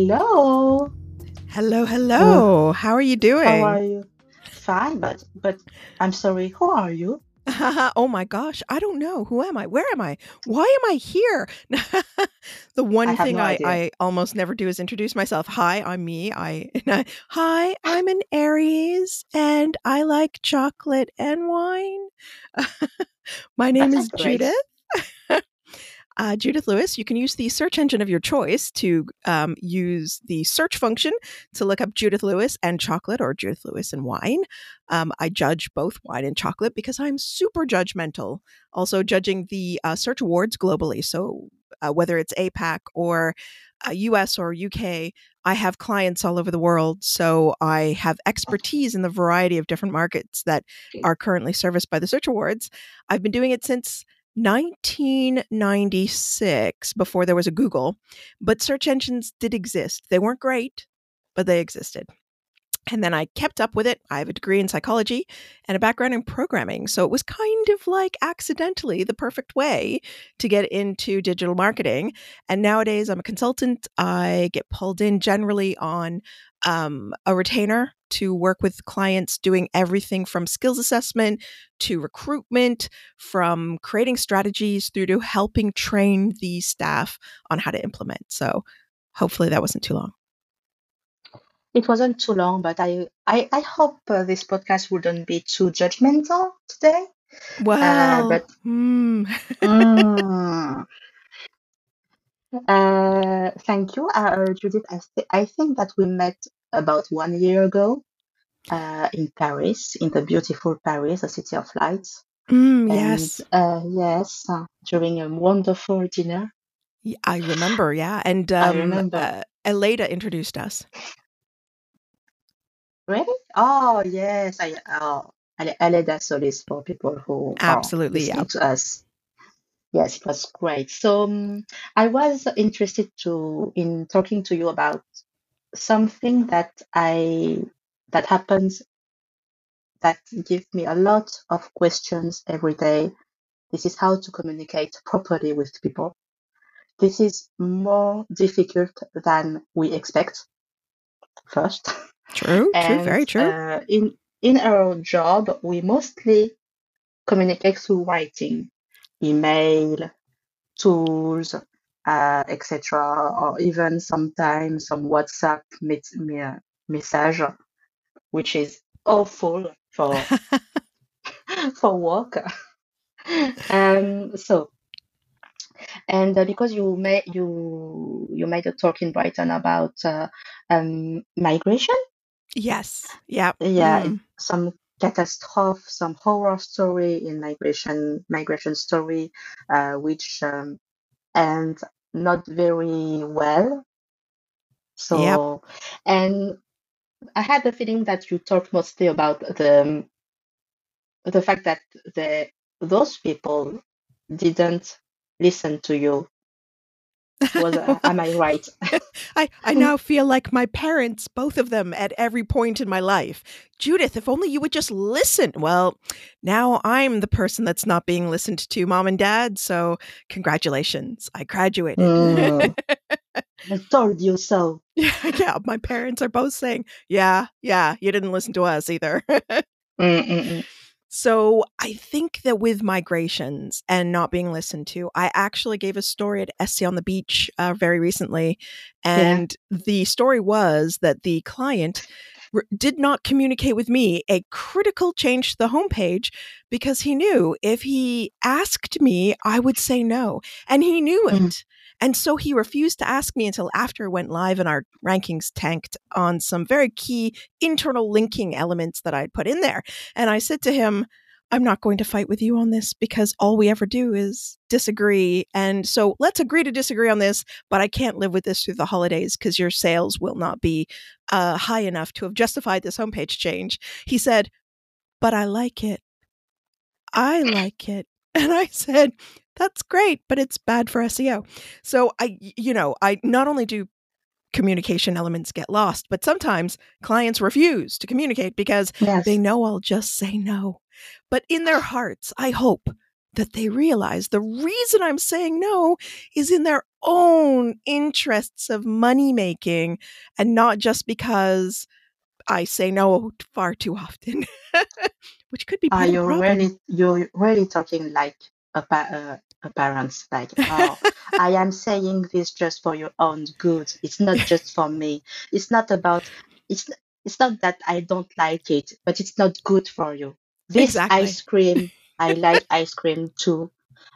Hello. Hello, hello. How are you doing? How are you? Fine, but but I'm sorry. Who are you? oh my gosh, I don't know. Who am I? Where am I? Why am I here? the one I thing no I, idea. I almost never do is introduce myself. Hi, I'm me. I hi, I'm an Aries and I like chocolate and wine. my name That's is great. Judith. Uh, Judith Lewis, you can use the search engine of your choice to um, use the search function to look up Judith Lewis and chocolate or Judith Lewis and wine. Um, I judge both wine and chocolate because I'm super judgmental. Also, judging the uh, search awards globally. So, uh, whether it's APAC or uh, US or UK, I have clients all over the world. So, I have expertise in the variety of different markets that are currently serviced by the search awards. I've been doing it since 1996 before there was a Google, but search engines did exist. They weren't great, but they existed. And then I kept up with it. I have a degree in psychology and a background in programming. So it was kind of like accidentally the perfect way to get into digital marketing. And nowadays I'm a consultant. I get pulled in generally on um, a retainer to work with clients doing everything from skills assessment to recruitment, from creating strategies through to helping train the staff on how to implement. So hopefully that wasn't too long. It wasn't too long, but I I, I hope uh, this podcast wouldn't be too judgmental today. Well, but- hmm. Mm. Uh, thank you, uh, Judith. I, th- I think that we met about one year ago uh, in Paris, in the beautiful Paris, the city of lights. Mm, And, yes, uh, yes, uh, during a wonderful dinner. I remember. Yeah, and I um, remember. Uh, Aleyda introduced us. Really? Oh, yes. I oh, Aleyda Solis for people who are Absolutely, yeah. to us. Yes, it was great. So um, I was interested to in talking to you about something that I that happens that give me a lot of questions every day. This is how to communicate properly with people. This is more difficult than we expect. First. True, true, very true. uh, in in our job, we mostly communicate through writing, email, tools, uh, etc., or even sometimes some WhatsApp me- message, which is awful for for work. um, so, and uh, because you made you you made a talk in Brighton about uh, um, migration. yes, yeah, yeah mm, some catastrophe some horror story in migration migration story uh, which um, end not very well. So and i had the feeling that you talked mostly about the the fact that the those people didn't listen to you was uh, am i right I, I now feel like my parents, both of them, at every point in my life. Judith, if only you would just listen. Well, now I'm the person that's not being listened to, mom and dad. So, congratulations. I graduated. Mm. i told you so yeah, yeah. My parents are both saying, yeah, yeah, you didn't listen to us either. Mm, mm, mm. So I think that with migrations and not being listened to, I actually gave a story at SE on the Beach uh, very recently. And the story was that the client r- did not communicate with me a critical change to the homepage because he knew if he asked me, I would say no. And he knew it. Mm. And so he refused to ask me until after it went live and our rankings tanked on some very key internal linking elements that I'd put in there. And I said to him, I'm not going to fight with you on this because all we ever do is disagree. And so let's agree to disagree on this, but I can't live with this through the holidays because your sales will not be uh, high enough to have justified this homepage change. He said, But I like it. I like it. And I said, That's great, but it's bad for SEO. So I, you know, I not only do communication elements get lost, but sometimes clients refuse to communicate because yes they know I'll just say no. But in their hearts, I hope that they realize the reason I'm saying no is in their own interests of money making and not just because I say no far too often, which could be Are part of the you really you're really talking like a pa- uh, a parents like oh I am saying this just for your own good. It's not just for me. It's not about it's it's not that I don't like it, but it's not good for you. This Exactly. ice cream, I like ice cream too,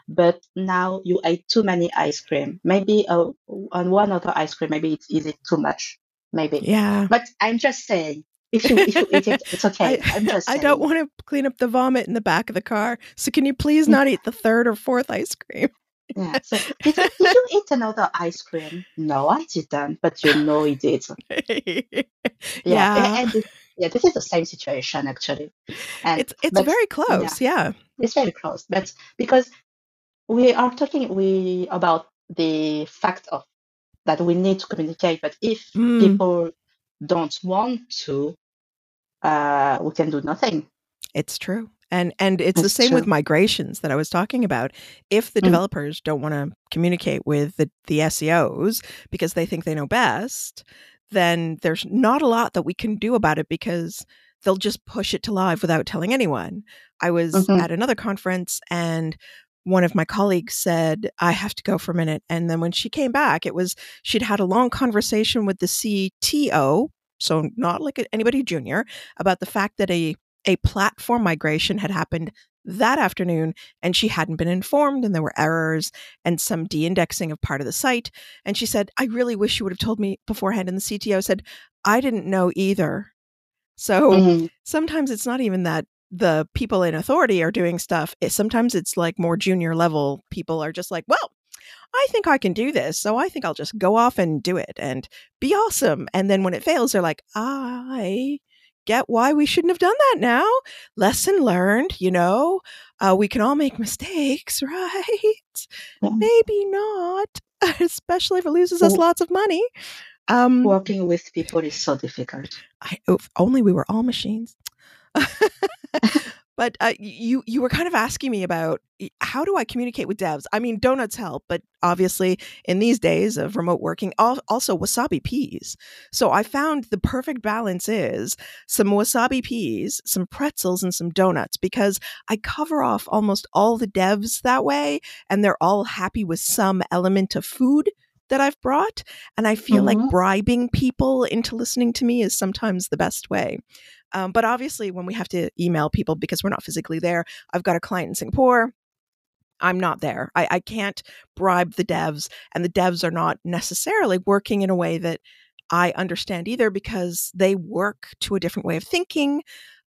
but now you ate too many ice cream. Maybe uh, on one other ice cream, maybe it's is it too much, maybe. Yeah. But I'm just saying, if you if you eat it, it's okay. I, I'm just I don't want to clean up the vomit in the back of the car. So can you please not eat the third or fourth ice cream? Yeah. So did, did you eat another ice cream? No, I didn't, but you know he did. Yeah. yeah. And this, yeah, this is the same situation actually. And It's it's but very close. Yeah. it's very close. But because we are talking we about the fact of that we need to communicate, but if Mm. people don't want to, uh, we can do nothing. It's true. And and it's the It's same with migrations that I was talking about. If the Mm. developers don't want to communicate with the, the SEOs because they think they know best, then there's not a lot that we can do about it because they'll just push it to live without telling anyone. I was Mhm. at another conference and one of my colleagues said, I have to go for a minute. And then when she came back, it was she'd had a long conversation with the CTO, so not like anybody junior, about the fact that a a platform migration had happened that afternoon and she hadn't been informed and there were errors and some de-indexing of part of the site and she said i really wish you would have told me beforehand and the cto said i didn't know either so Mhm. sometimes it's not even that the people in authority are doing stuff it, sometimes it's like more junior level people are just like well i think i can do this so i think i'll just go off and do it and be awesome and then when it fails they're like i get why we shouldn't have done that now lesson learned you know uh, we can all make mistakes right Yeah. maybe not especially if it loses us lots of money um Working with people is so difficult. I, if only we were all machines. but uh, you you were kind of asking me about how do I communicate with devs? I mean, donuts help, but obviously in these days of remote working, al- also wasabi peas. So I found the perfect balance is some wasabi peas, some pretzels, and some donuts because I cover off almost all the devs that way, and they're all happy with some element of food that I've brought. And I feel like Mhm. bribing people into listening to me is sometimes the best way. Um, but obviously, when we have to email people because we're not physically there, I've got a client in Singapore. I'm not there. I, I can't bribe the devs, and the devs are not necessarily working in a way that I understand either because they work to a different way of thinking.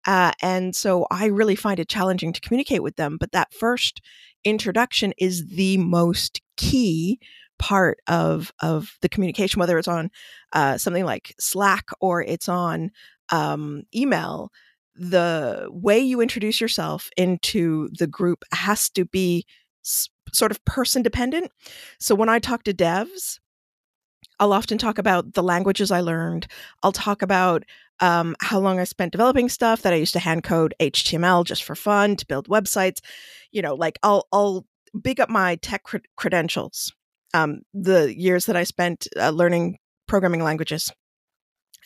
Uh, and so I really find it challenging to communicate with them. But that first introduction is the most key part of of the communication, whether it's on uh, something like Slack or it's on um, email. The way you introduce yourself into the group has to be s- sort of person dependent. So when I talk to devs, I'll often talk about the languages I learned. I'll talk about um, how long I spent developing stuff that I used to hand code HTML just for fun to build websites. You know, like I'll I'll big up my tech cred- credentials. Um, the years that I spent uh, learning programming languages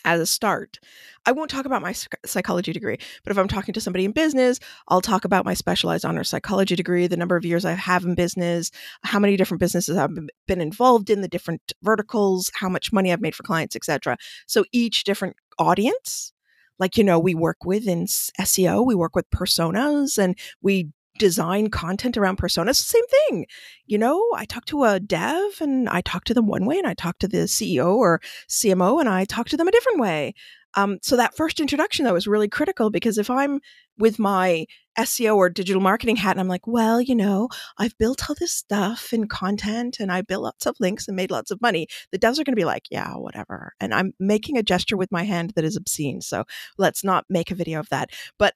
as a start. I won't talk about my psychology degree, but if I'm talking to somebody in business, I'll talk about my specialized honor psychology degree, the number of years I have in business, how many different businesses I've been- involved in, the different verticals, how much money I've made for clients, etc. So each different audience, like you know, we work with in SEO, we work with personas, and we design content around personas. Same thing, you know. I talk to a dev, and I talk to them one way, and I talk to the CEO or CMO, and I talk to them a different way. Um, so that first introduction though is really critical because if I'm with my SEO or digital marketing hat and I'm like, well, you know, I've built all this stuff and content and I built lots of links and made lots of money, the devs are going to be like, yeah, whatever. And I'm making a gesture with my hand that is obscene. So let's not make a video of that. But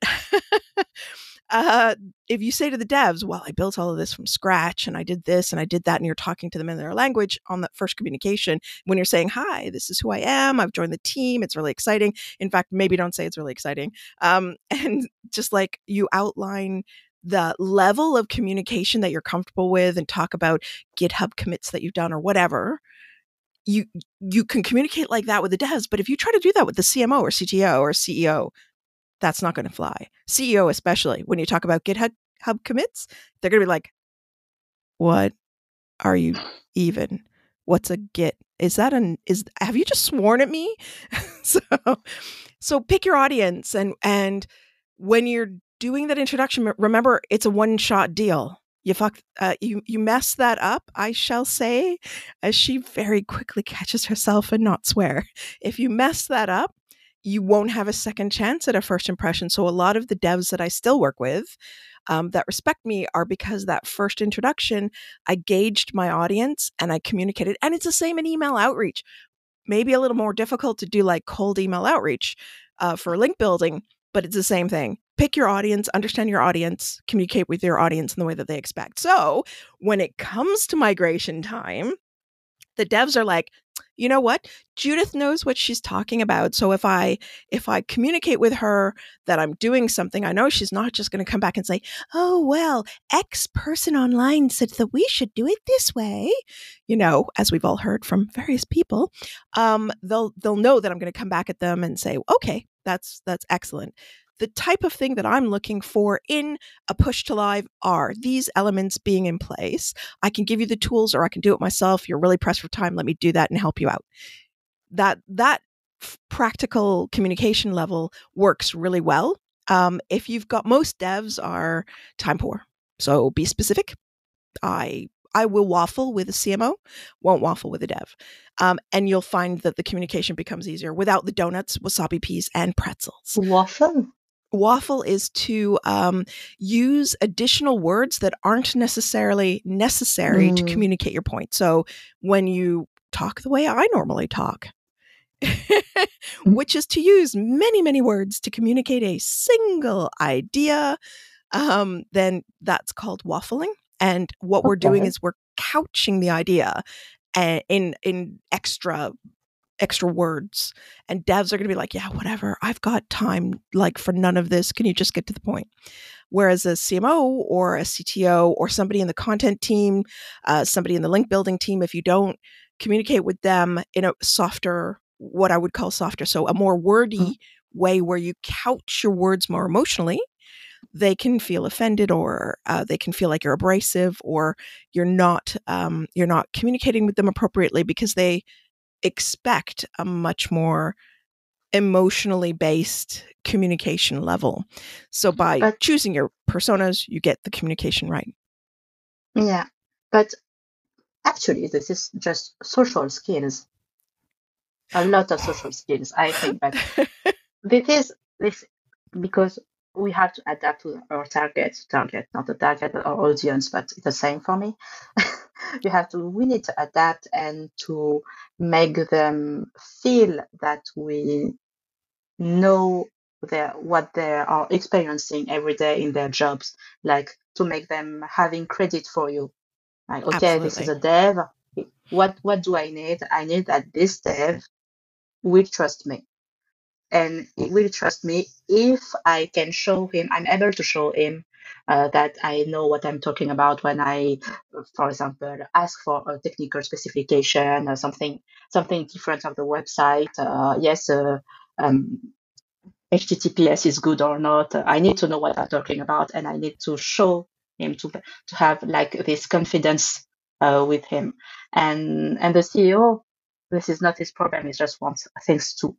uh, if you say to the devs, well, I built all of this from scratch and I did this and I did that, and you're talking to them in their language on that first communication, when you're saying, hi, this is who I am, I've joined the team, it's really exciting. In fact, maybe don't say it's really exciting. Um, and just like you outline the level of communication that you're comfortable with and talk about GitHub commits that you've done or whatever, you you can communicate like that with the devs. But if you try to do that with the CMO or CTO or CEO, that's not going to fly. CEO especially when you talk about GitHub Hub commits, they're going to be like, "What are you even? What's a Git? Is that an is have you just sworn at me?" so so pick your audience and and when you're doing that introduction, remember it's a one shot deal. You fuck, uh, you you mess that up. I shall say, as she very quickly catches herself and not swear. If you mess that up, you won't have a second chance at a first impression. So a lot of the devs that I still work with um, that respect me are because that first introduction, I gauged my audience and I communicated. And it's the same in email outreach. Maybe a little more difficult to do like cold email outreach uh, for link building, but it's the same thing. Pick your audience, understand your audience, communicate with your audience in the way that they expect. So when it comes to migration time, the devs are like, you know what? Judith knows what she's talking about so if i if i communicate with her that i'm doing something i know she's not just going to come back and say oh well x person online said that we should do it this way you know as we've all heard from various people um, they'll they'll know that i'm going to come back at them and say okay that's that's excellent the type of thing that I'm looking for in a push to live are these elements being in place. I can give you the tools or I can do it myself. You're really pressed for time. Let me do that and help you out. That, that practical communication level works really well. Um, if you've got most devs are time poor. So be specific. I I will waffle with a CMO, won't waffle with a dev. Um, and you'll find that the communication becomes easier without the donuts, wasabi peas, and pretzels. Waffle? Waffle is to um, use additional words that aren't necessarily necessary mm. to communicate your point. So when you talk the way I normally talk, mm. which is to use many, many words to communicate a single idea, um, then that's called waffling. And what okay. we're doing is we're couching the idea eh, in in extra extra words and devs are going to be like yeah whatever i've got time like for none of this can you just get to the point whereas a cmo or a cto or somebody in the content team uh, somebody in the link building team if you don't communicate with them in a softer what i would call softer so a more wordy mm-hmm. way where you couch your words more emotionally they can feel offended or uh, they can feel like you're abrasive or you're not um, you're not communicating with them appropriately because they expect a much more emotionally based communication level. So mm-hmm. by but, choosing your personas, you get the communication right. Yeah, but actually, this is just social skills. A lot of social skills, I think. But this is this because we have to adapt to our target, target, not the target, our audience, but it's the same for me. you have to we need to adapt and to make them feel that we know their what they are experiencing every day in their jobs like to make them having credit for you. Like okay Absolutely. this is a dev. What what do i need? I need that this dev will trust me. And he will trust me if I can show him, I'm able to show him uh, that I know what I'm talking about when I, for example, ask for a technical specification or something, something different of the website. Uh, yes, uh, um, HTTPS is good or not. I need to know what I'm talking about, and I need to show him to to have like this confidence uh, with him. And and the CEO, this is not his problem. He just wants things to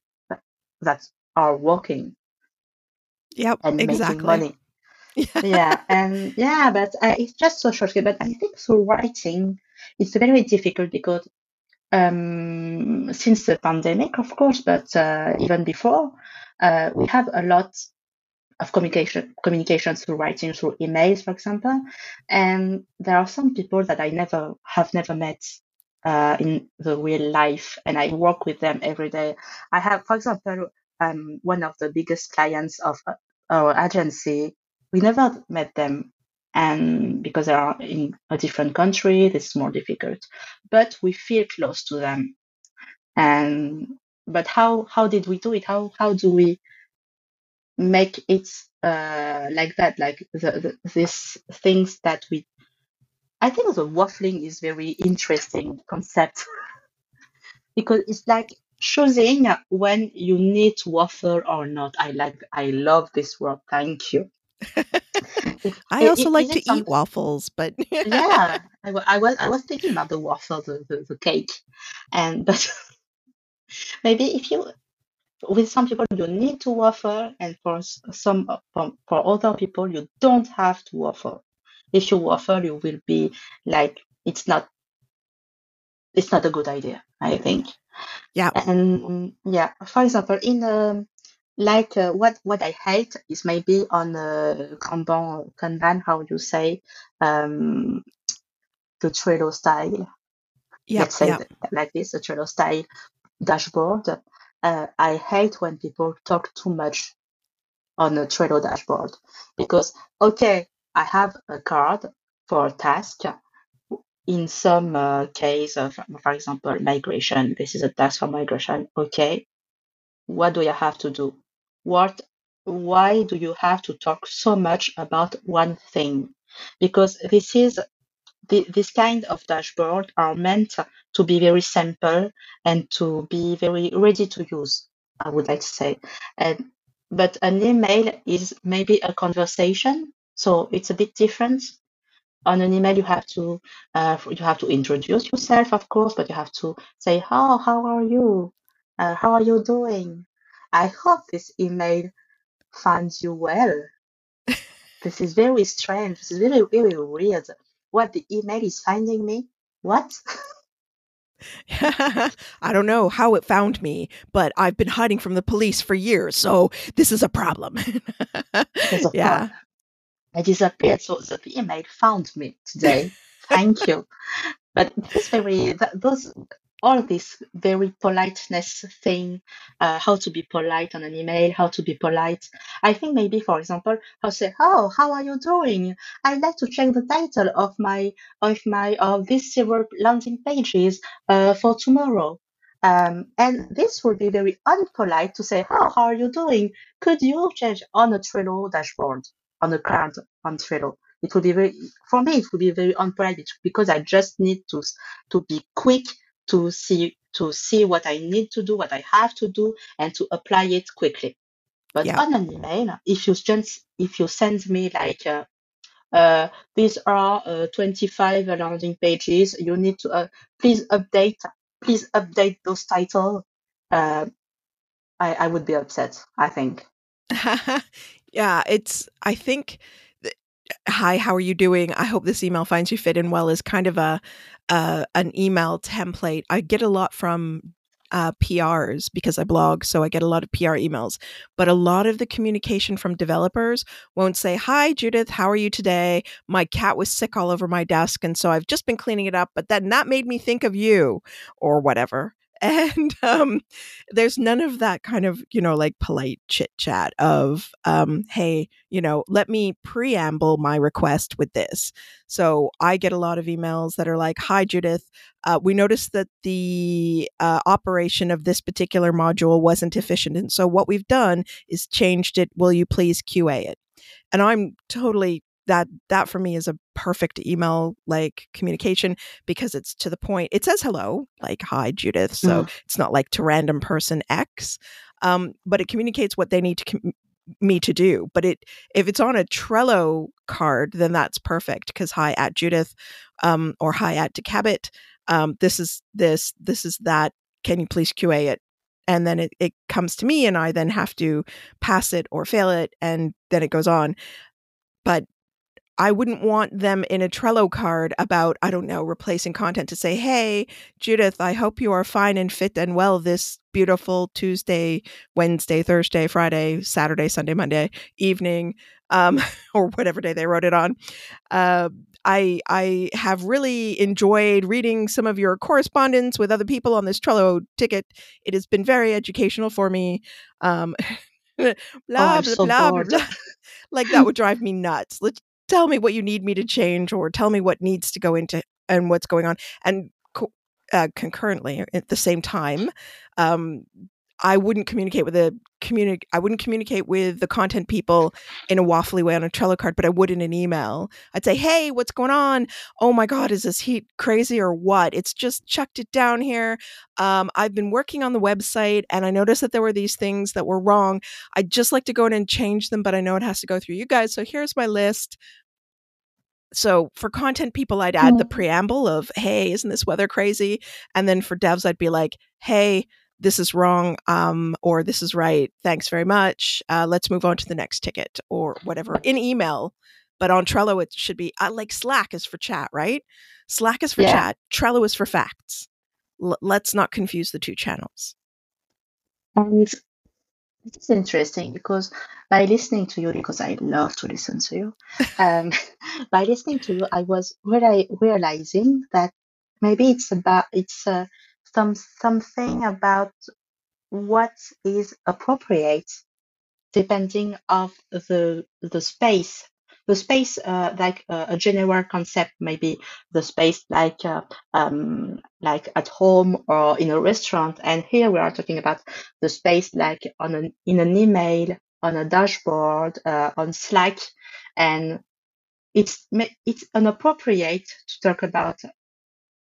that are working yep, and exactly. making money. Yeah. and yeah, but it's just social skill. But I think through writing, it's very difficult because um, since the pandemic, of course, but uh, even before, uh, we have a lot of communication communication through writing, through emails, for example. And there are some people that I never have never met uh, in the real life, and I work with them every day. I have, for example, um, one of the biggest clients of uh, our agency. We never met them, and because they are in a different country, is more difficult. But we feel close to them, and but how how did we do it? How how do we make it uh, like that, like the, the these things that we. I think the waffling is very interesting concept because it's like choosing when you need to waffle or not. I like, I love this word. Thank you. I also like to eat waffles, but yeah, I, I, was I was thinking about the waffle, the, the, the cake, and but maybe if you with some people you need to waffle, and for some for, for other people you don't have to waffle. If you waffle, you will be like it's not it's not a good idea. I think. Yeah. And yeah, for example, in um, like uh, what what I hate is maybe on uh, Kanban, Kanban, how you say, um, the Trello style. Yeah, Let's say yeah. that, like this, the Trello style dashboard. Uh, I hate when people talk too much on a Trello dashboard because okay, I have a card for a task. In some uh, case of, for example, migration, this is a task for migration. Okay, what do I have to do? What, why do you have to talk so much about one thing? Because this is the, this kind of dashboard are meant to be very simple and to be very ready to use. I would like to say, and but an email is maybe a conversation, so it's a bit different. On an email, you have to uh, you have to introduce yourself, of course, but you have to say, "How how are you? Uh, how are you doing? I hope this email finds you well." this is very strange. This is very very weird. What the email is finding me? What? I don't know how it found me, but I've been hiding from the police for years, so this is a problem. A yeah. problem. I disappeared, so the email found me today. Thank you. But this very th- those all this very politeness thing, uh, how to be polite on an email, how to be polite. I think maybe, for example, I'll say, "Oh, how are you doing? I'd like to check the title of my of my of this several landing pages uh, for tomorrow." Um, and this would be very unpolite to say, "Oh, how are you doing? Could you change on a Trello dashboard on a card on Trello?" It would be very for me. It would be very unpolite because I just need to to be quick to see to see what I need to do, what I have to do, and to apply it quickly. But Yeah. on an email, if you just if you send me like uh, uh, these are uh, 25 landing pages, you need to uh, please update please update those titles. Uh, I I would be upset. I think. yeah, it's I think hi, how are you doing? I hope this email finds you fit in well is kind of a uh, an email template. I get a lot from uh, PRs because I blog, so I get a lot of PR emails. But a lot of the communication from developers won't say, Hi, Judith, how are you today? My cat was sick all over my desk, and so I've just been cleaning it up, but then that made me think of you, or whatever. And um, there's none of that kind of, you know, like polite chit chat of, um, hey, you know, let me preamble my request with this. So I get a lot of emails that are like, Hi, Judith. Uh, we noticed that the uh, operation of this particular module wasn't efficient. And so what we've done is changed it. Will you please QA it? And I'm totally that that for me is a perfect email like communication because it's to the point it says hello like hi judith so Mm. it's not like to random person x um, but it communicates what they need to com- me to do but it if it's on a trello card then that's perfect because hi at judith um, or hi at decabit um, this is this this is that can you please qa it and then it, it comes to me and i then have to pass it or fail it and then it goes on but I wouldn't want them in a Trello card about, I don't know, replacing content to say, hey, Judith, I hope you are fine and fit and well this beautiful Tuesday, Wednesday, Thursday, Friday, Saturday, Sunday, Monday evening, um, or whatever day they wrote it on. Uh, I I have really enjoyed reading some of your correspondence with other people on this Trello ticket. It has been very educational for me. Um, blah Oh, blah so blah blah blah. Like that would drive me nuts. Let's tell me what you need me to change, or tell me what needs to go into and what's going on. And co- uh, concurrently, at the same time, um, I wouldn't communicate with the communicate. I wouldn't communicate with the content people in a waffly way on a Trello card, but I would in an email. I'd say, "Hey, what's going on? Oh my God, is this heat crazy or what? It's just chucked it down here. Um, I've been working on the website, and I noticed that there were these things that were wrong. I'd just like to go in and change them, but I know it has to go through you guys. So here's my list so for content people i'd add the mm-hmm. preamble of hey isn't this weather crazy and then for devs i'd be like hey this is wrong um, or this is right thanks very much uh, let's move on to the next ticket or whatever in email. But on trello it should be uh, like slack is for chat right? Slack is for yeah. chat trello is for facts. L- let's not confuse the two channels. And it's interesting because by listening to you, because I love to listen to you, um, by listening to you, I was really realizing that maybe it's about it's uh, some something about what is appropriate depending of the the space. The space uh, like uh, a general concept maybe the space like uh, um, like at home or in a restaurant. And here we are talking about the space like on an in an email on a dashboard uh, on slack. And it's it's inappropriate to talk about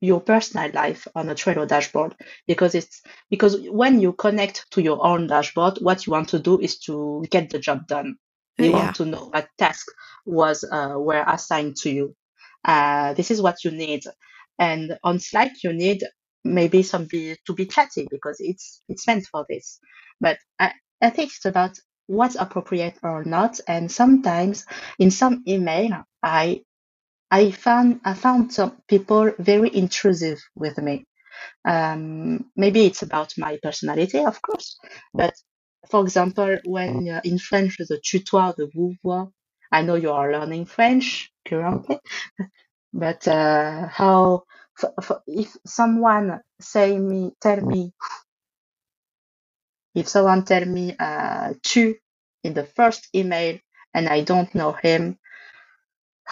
your personal life on a Trello dashboard because it's because when you connect to your own dashboard, what you want to do is to get the job done. You yeah. want to know what task was uh, were assigned to you. Uh, this is what you need. And on Slack, you need maybe somebody to be chatty because it's it's meant for this. But I, I think it's about what's appropriate or not. And sometimes in some email, I I found I found some people very intrusive with me. Um, maybe it's about my personality, of course, but for example, when uh, in French the tutoir, the vouvoirs, I know you are learning French currently, but uh, how if someone say me tell me if someone tell me uh, tu in the first email and I don't know him,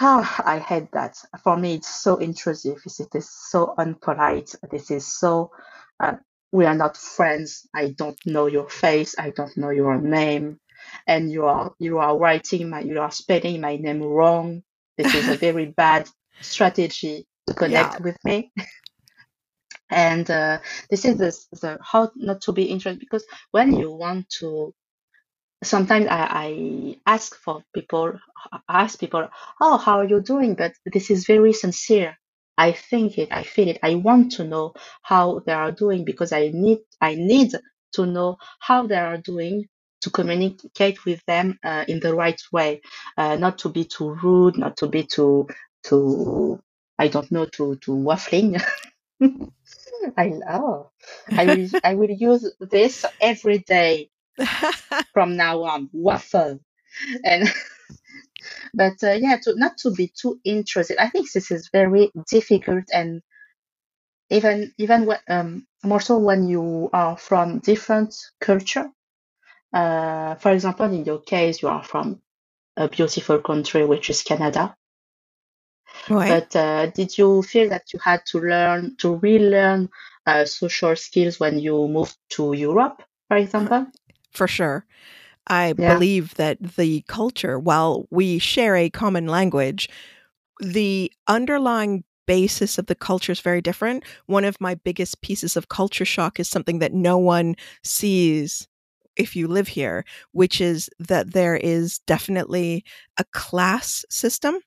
Ah, I hate that. For me, it's so intrusive. It is so unpolite. This is so. Uh, we are not friends. I don't know your face. I don't know your name, and you are you are writing my you are spelling my name wrong. This is a very bad strategy to connect yeah. with me. and uh, this is the, the how not to be interested because when you want to sometimes I, I ask for people, ask people, oh, how are you doing? But this is very sincere. I think it, I feel it. I want to know how they are doing because I need, I need to know how they are doing to communicate with them uh, in the right way, uh, not to be too rude, not to be too, too, I don't know, too, too waffling. I know. I will, I will use this every day from now on waffle. And but uh, yeah to not to be too interested. I think this is very difficult and even even when, um, more so when you are from different culture. Uh, for example in your case you are from a beautiful country which is canada. Right. but uh, did you feel that you had to learn to relearn uh, social skills when you moved to europe for example for sure. I yeah. believe that the culture, while we share a common language, the underlying basis of the culture is very different. One of my biggest pieces of culture shock is something that no one sees if you live here, which is that there is definitely a class system,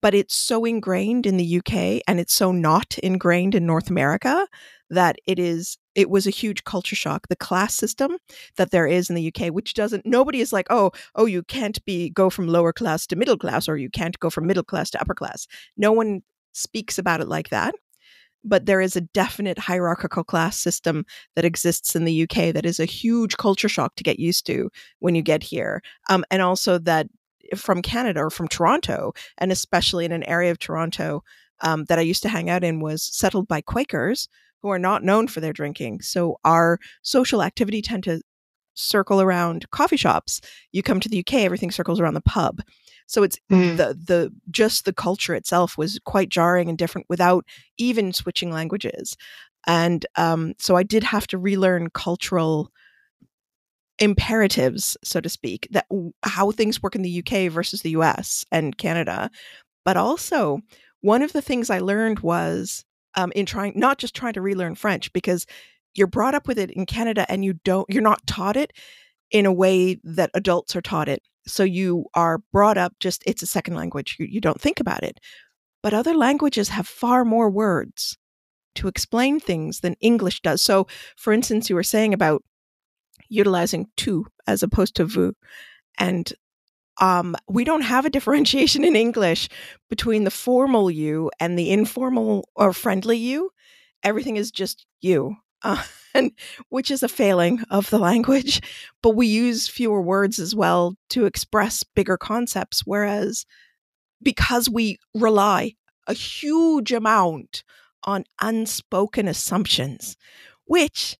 but it's so ingrained in the UK and it's so not ingrained in North America that it is it was a huge culture shock the class system that there is in the UK which doesn't nobody is like oh oh you can't be go from lower class to middle class or you can't go from middle class to upper class. No one speaks about it like that but there is a definite hierarchical class system that exists in the UK that is a huge culture shock to get used to when you get here um, and also that from Canada or from Toronto and especially in an area of Toronto um, that I used to hang out in was settled by Quakers who are not known for their drinking. So our social activity tend to circle around coffee shops. You come to the UK, everything circles around the pub. So it's mm. the the just the culture itself was quite jarring and different without even switching languages. And um, so I did have to relearn cultural imperatives, so to speak, that how things work in the UK versus the US and Canada. But also, one of the things I learned was um, in trying not just trying to relearn French because you're brought up with it in Canada and you don't you're not taught it in a way that adults are taught it. So you are brought up just it's a second language. You, you don't think about it. But other languages have far more words to explain things than English does. So, for instance, you were saying about utilizing tu as opposed to vous. And um, we don't have a differentiation in English between the formal you and the informal or friendly you. Everything is just you, uh, and which is a failing of the language. But we use fewer words as well to express bigger concepts. Whereas, because we rely a huge amount on unspoken assumptions, which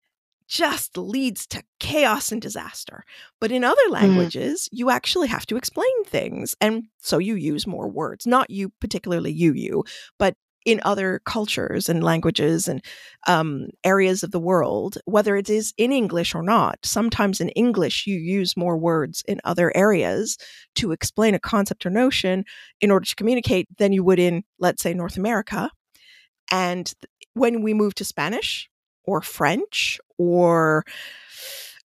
just leads to chaos and disaster. But in other mm. languages, mm. you actually have to explain things. And so you use more words, not you, particularly you, you, but in other cultures and languages and um, areas of the world, whether it is in English or not, sometimes in English you use more words in other areas to explain a concept or notion in order to communicate than you would in, let's say, North America. And when we move to Spanish, or French or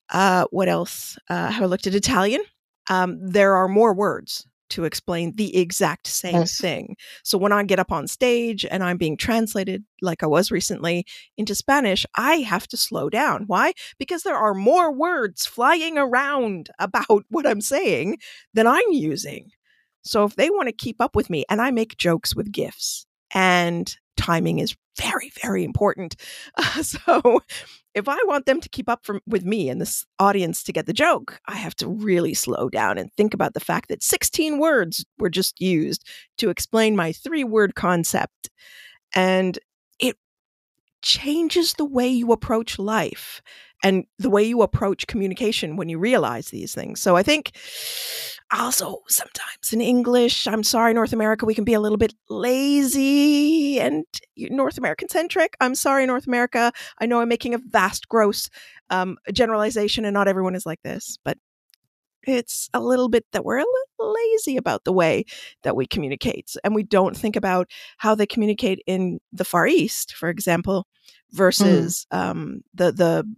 uh, what else? Uh, have I looked at Italian? Um, there are more words to explain the exact same yes. thing. So when I get up on stage and I'm being translated, like I was recently, into Spanish, I have to slow down. Why? Because there are more words flying around about what I'm saying than I'm using. So if they want to keep up with me, and I make jokes with GIFs, and timing is very, very important. Uh, so if I want them to keep up from, with me and this audience to get the joke, I have to really slow down and think about the fact that 16 words were just used to explain my three word concept. And it changes the way you approach life and the way you approach communication when you realize these things. So I think also sometimes in English, I'm sorry, North America, we can be a little bit lazy and North American centric. I'm sorry, North America. I know I'm making a vast, gross um, generalization, and not everyone is like this, but it's a little bit that we're a little lazy about the way that we communicate. And we don't think about how they communicate in the Far East, for example, mm. versus mm. um, the the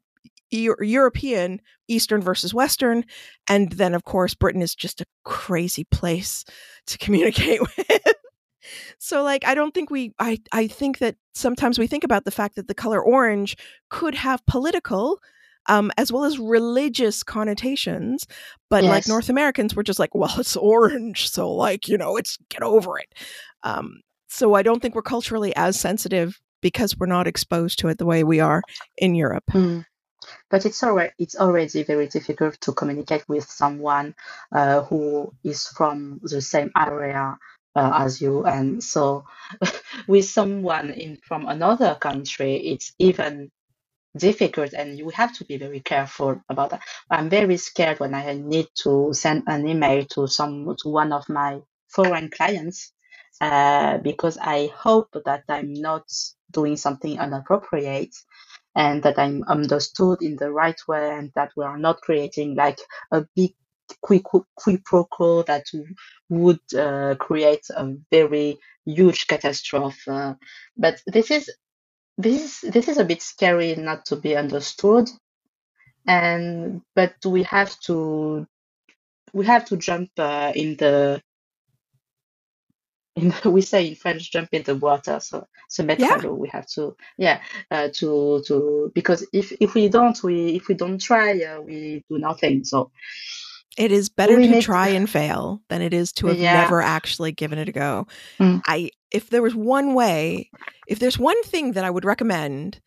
European, Eastern versus Western. And then, of course, Britain is just a crazy place to communicate with. so like i don't think we i i think that sometimes we think about the fact that the color orange could have political um, as well as religious connotations but yes. like north americans were just like well it's orange so like you know it's get over it um, so i don't think we're culturally as sensitive because we're not exposed to it the way we are in europe mm but it's already it's already very difficult to communicate with someone uh, who is from the same area uh, as you. And so with someone in from another country it's even difficult and you have to be very careful about that. I'm very scared when i need to send an email to some to one of my foreign clients uh, because i hope that i'm not doing something inappropriate and that I'm understood in the right way and that we are not creating like a big qui pro quo that would uh, create a very huge catastrophe. Uh, but this is this is this is a bit scary not to be understood, and but we have to we have to jump uh, in the in, we say in French, jump in the water. So, se mettre yeah. à l'eau. We have to, yeah, uh, to to because if if we don't, we if we don't try, uh, we do nothing. So, it is better to make... try and fail than it is to have yeah. never actually given it a go. Mm. I if there was one way, if there's one thing that I would recommend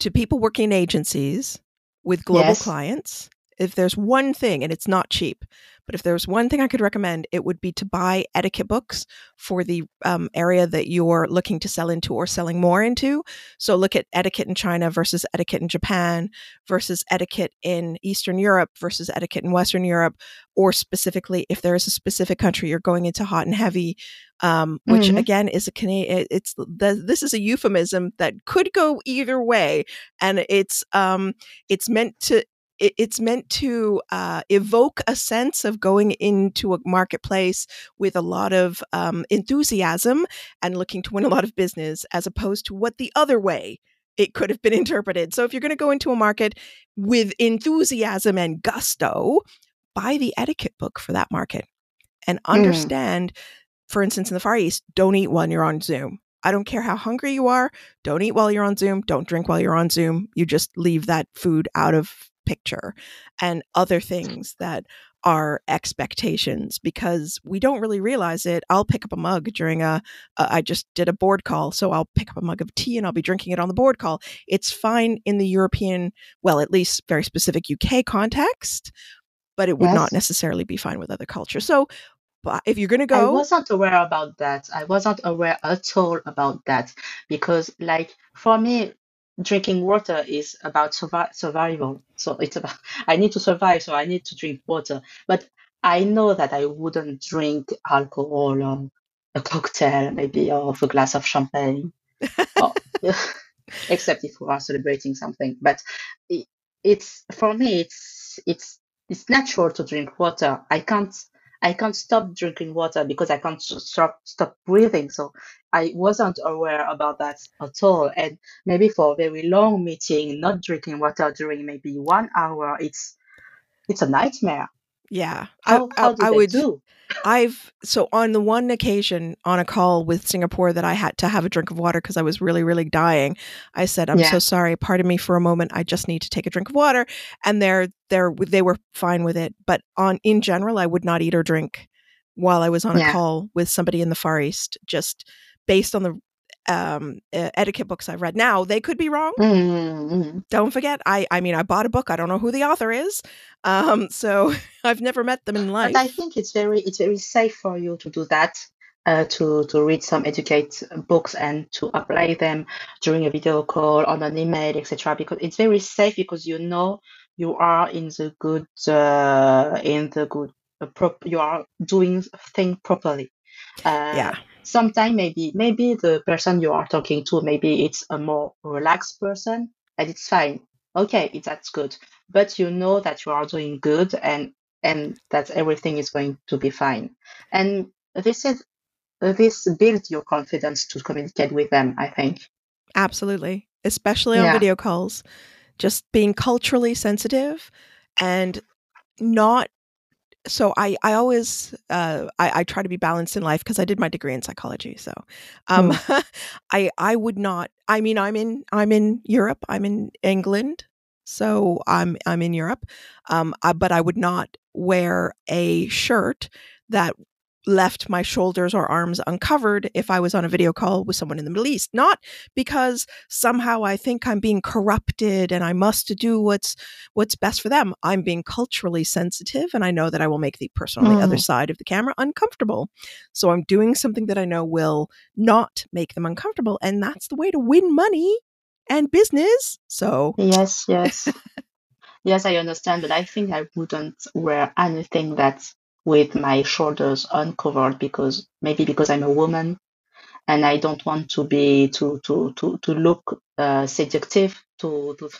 to people working in agencies with global yes. clients, if there's one thing and it's not cheap, but if there's one thing I could recommend, it would be to buy etiquette books for the um, area that you're looking to sell into or selling more into. So look at etiquette in China versus etiquette in Japan versus etiquette in Eastern Europe versus etiquette in Western Europe, or specifically if there is a specific country you're going into hot and heavy, um, which mm-hmm. again is a Canadian. It's the, this is a euphemism that could go either way, and it's um, it's meant to it, it's meant to uh, evoke a sense of going into a marketplace with a lot of um, enthusiasm and looking to win a lot of business, as opposed to what the other way it could have been interpreted. So if you're going to go into a market with enthusiasm and gusto, buy the etiquette book for that market and Mm. understand. For instance, in the Far East, don't eat when you're on Zoom. I don't care how hungry you are. Don't eat while you're on Zoom. Don't drink while you're on Zoom. You just leave that food out of picture and other things that are expectations because we don't really realize it. I'll pick up a mug during a. a I just did a board call, so I'll pick up a mug of tea and I'll be drinking it on the board call. It's fine in the European, well, at least very specific UK context, but it would not necessarily be fine with other cultures. So, if you're going to go. I wasn't aware about that. I wasn't aware at all about that because, like, for me, drinking water is about survi survival. So it's about I need to survive, so I need to drink water. But I know that I wouldn't drink alcohol or a cocktail, maybe, or a glass of champagne, or, except if we are celebrating something. But it, it's for me, it's it's it's natural to drink water. I can't I can't stop drinking water because I can't stop stop breathing. So I wasn't aware about that at all. And maybe for a very long meeting, not drinking water during maybe one hour, it's it's a nightmare. Yeah, I, How I, how do I would. do? I've so on the one occasion on a call with Singapore that I had to have a drink of water because I was really, really dying. I said, "I'm Yeah. so sorry. Pardon me for a moment. I just need to take a drink of water." And they're they're they were fine with it. But on in general, I would not eat or drink while I was on a call with somebody in the Far East, just based on the um, uh, etiquette books I've read. Now they could be wrong. Mm-hmm. Don't forget, I I mean, I bought a book. I don't know who the author is, um, so I've never met them in life. But I think it's very it's very safe for you to do that, uh, to to read some educate books and to apply them during a video call on an email, etc. Because it's very safe because you know you are in the good uh, in the good uh, prop you are doing thing properly. Uh, yeah, sometimes maybe maybe the person you are talking to maybe it's a more relaxed person and it's fine. Okay it, that's good. But you know that you are doing good and and that everything is going to be fine. And this is this builds your confidence to communicate with them i think. Absolutely. Especially on yeah. video calls, just being culturally sensitive and not. So I I always uh, I I try to be balanced in life because I did my degree in psychology. So um, mm. I I would not. I mean I'm in I'm in Europe. I'm in England. So I'm I'm in Europe. Um, I, but I would not wear a shirt that left my shoulders or arms uncovered if I was on a video call with someone in the Middle East. Not because somehow I think I'm being corrupted and I must do what's what's best for them. I'm being culturally sensitive and I know that I will make the person on the other Mm. side of the camera uncomfortable. So I'm doing something that I know will not make them uncomfortable and that's the way to win money and business. So yes yes yes i understand but i think i wouldn't wear anything that's with my shoulders uncovered because maybe because i'm a woman and I don't want to be to to to to look uh, seductive. To, to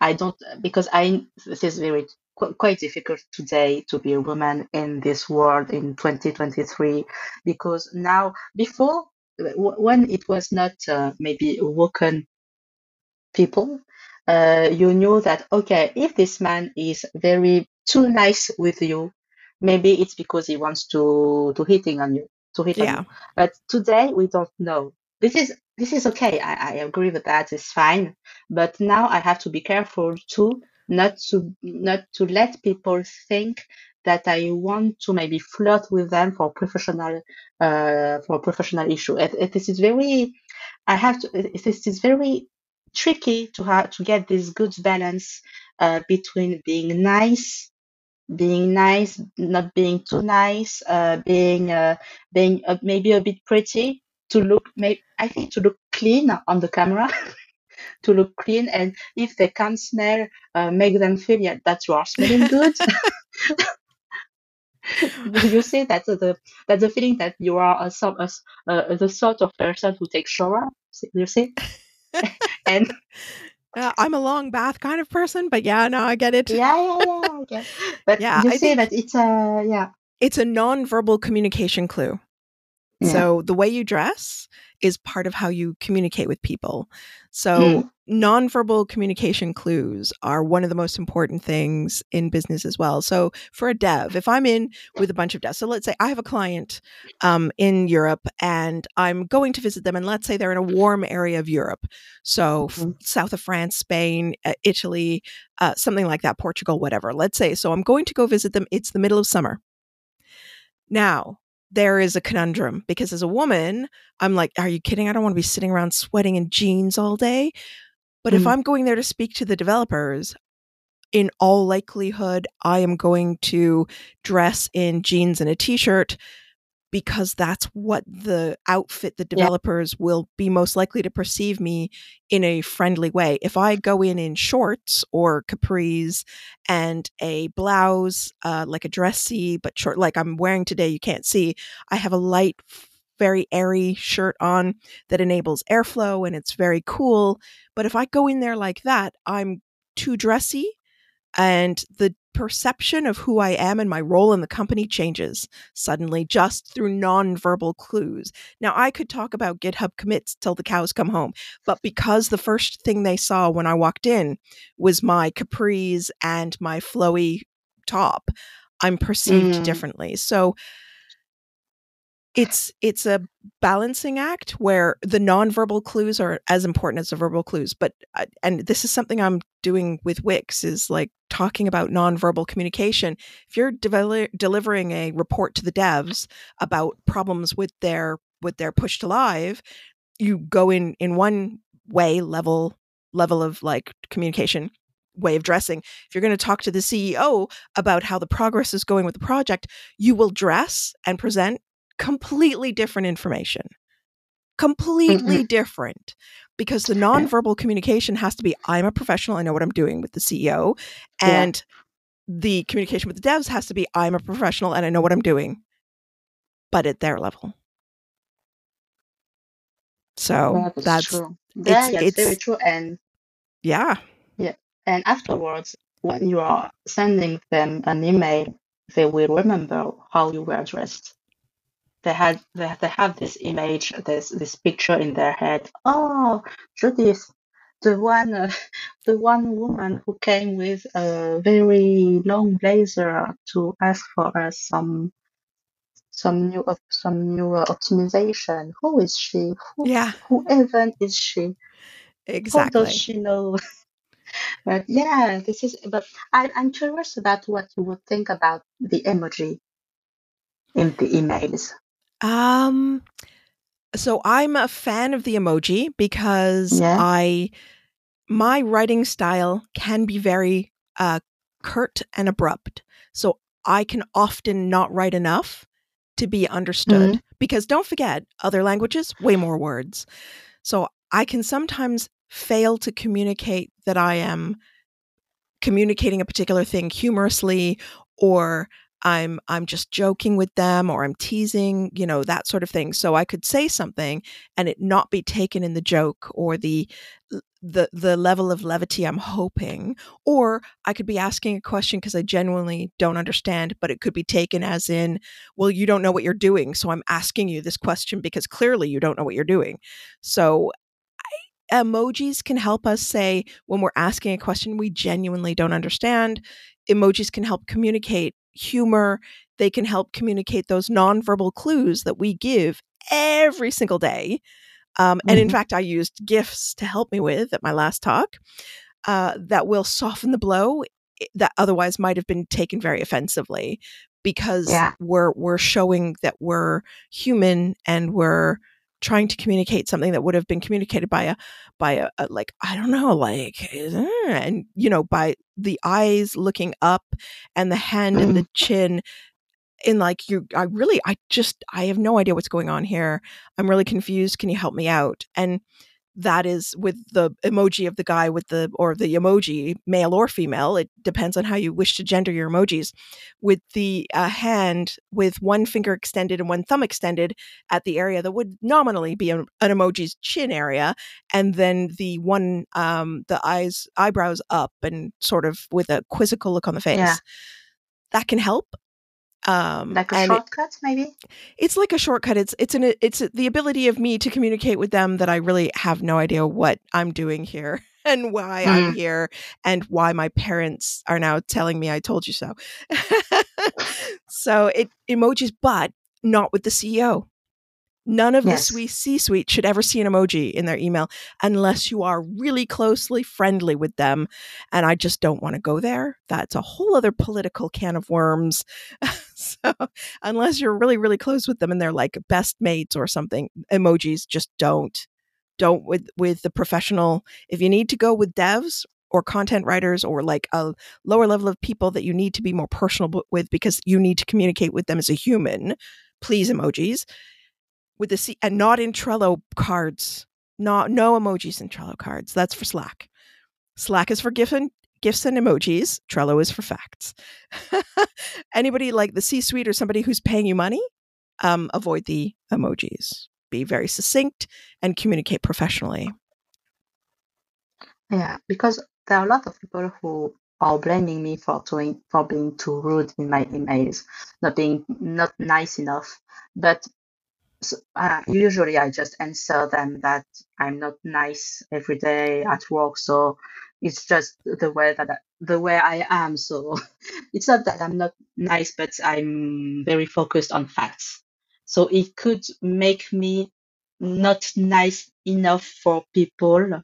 I don't because I this is very quite difficult today to be a woman in this world in 2023 because now before when it was not uh, maybe woken people, uh, you knew that okay, if this man is very too nice with you, maybe it's because he wants to to hitting on you, to hit on you. yeah. But today we don't know. This is this is okay. I, I agree with that. It's fine. But now I have to be careful too, not to not to let people think that I want to maybe flirt with them for professional uh for professional issue. It, it, this is very I have to. it- This is very tricky to have to get this good balance uh, between being nice, being nice, not being too nice, uh, being uh, being uh, maybe a bit pretty to look. Maybe I think to look clean on the camera, to look clean, and if they can't smell, uh, make them feel yeah, that you are smelling good. you say that's the that's the feeling that you are a, some uh, the sort of person who takes shower. You see, and Uh, I'm a long bath kind of person, but yeah, no, I get it. Yeah, yeah, yeah. I get. But Yeah, you I see that it's a yeah. It's a non-verbal communication clue. Yeah. So the way you dress is part of how you communicate with people. So Mm. nonverbal communication clues are one of the most important things in business as well. So for a dev, if I'm in with a bunch of devs, so let's say I have a client um, in Europe and I'm going to visit them, and let's say they're in a warm area of Europe, so f- Mhm. south of France, Spain, uh, Italy, uh, something like that, Portugal, whatever. Let's say so I'm going to go visit them. It's the middle of summer. Now, there is a conundrum because as a woman, I'm like, are you kidding? I don't want to be sitting around sweating in jeans all day. But if Mm. I'm going there to speak to the developers, in all likelihood, I am going to dress in jeans and a t shirt because that's what the outfit the developers will be most likely to perceive me in a friendly way. If I go in in shorts or capris and a blouse, uh, like a dressy but short, like I'm wearing today, you can't see. I have a light, very airy shirt on that enables airflow and it's very cool. But if I go in there like that, I'm too dressy and the perception of who I am and my role in the company changes suddenly just through nonverbal clues. Now, I could talk about GitHub commits till the cows come home, but because the first thing they saw when I walked in was my capris and my flowy top, I'm perceived Mm. differently. So it's it's a balancing act where the nonverbal clues are as important as the verbal clues but uh, and this is something i'm doing with wix is like talking about nonverbal communication. If you're devel- delivering a report to the devs about problems with their with their push to live you go in in one way level level of like communication way of dressing. If you're going to talk to the ceo about how the progress is going with the project you will dress and present completely different information. Mm-hmm. Completely different. Because the nonverbal communication has to be I'm a professional, I know what I'm doing with the CEO. Yeah. And the communication with the devs has to be I'm a professional and I know what I'm doing, but at their level. So Yeah, that's, true. Yeah, it's- yeah, it's very true. And yeah. and afterwards, when you are sending them an email, they will remember how you were dressed. They had they, they have this image, this this picture in their head. Oh, Judith, the one uh, the one woman who came with a very long blazer to ask for us some some new op- some new uh, optimization. Who is she? Who, Yeah, who even is she? Exactly. does she know? But yeah, this is. But I, I'm curious about what you would think about the emoji in the emails. Um so I'm a fan of the emoji because Yeah. I my writing style can be very uh curt and abrupt. So I can often not write enough to be understood because don't forget other languages way more words. So I can sometimes fail to communicate that I am communicating a particular thing humorously or I'm I'm just joking with them or I'm teasing, you know, that sort of thing. So I could say something and it not be taken in the joke or the the the level of levity I'm hoping or I could be asking a question because I genuinely don't understand but it could be taken as in well you don't know what you're doing so I'm asking you this question because clearly you don't know what you're doing. So emojis can help us say when we're asking a question we genuinely don't understand. Emojis can help communicate humor. They can help communicate those nonverbal clues that we give every single day. Um, and in Mhm. fact, I used GIFs to help me with at my last talk uh, that will soften the blow that otherwise might have been taken very offensively because Yeah. we're we're showing that we're human and we're trying to communicate something that would have been communicated by a by a, a like I don't know like and you know by the eyes looking up and the hand and the mm-hmm. chin in like you I really I just I have no idea what's going on here. I'm really confused. Can you help me out? And that is with the emoji of the guy with the or the emoji male or female it depends on how you wish to gender your emojis with the uh, hand with one finger extended and one thumb extended at the area that would nominally be an, an emoji's chin area and then the one um the eyes eyebrows up and sort of with a quizzical look on the face Yeah. that can help um Like a and it- shortcut, maybe? it's like a shortcut. It's it's an it's the ability of me to communicate with them that i really have no idea what i'm doing here and why i'm here and why my parents are now telling me i told you so. So it emojis but not with the ceo none of Yes. the sweet c-suite should ever see an emoji in their email unless you are really closely friendly with them and i just don't want to go there. That's a whole other political can of worms. So unless you're really really close with them and they're like best mates or something emojis just don't don't with with the professional. If you need to go with devs or content writers or like a lower level of people that you need to be more personal with because you need to communicate with them as a human please emojis with the C and not in Trello cards not no emojis in Trello cards that's for Slack Slack is for GIF and gifs and emojis Trello is for facts anybody like the C suite or somebody who's paying you money, um, avoid the emojis. Be very succinct and communicate professionally. Yeah, because there are a lot of people who are blaming me for doing for being too rude in my emails, not being not nice enough. But s- uh, usually I just answer them that I'm not nice every day at work, so it's just the way that I, the way I am. So it's not that I'm not nice, but I'm very focused on facts. So it could make me not nice enough for people,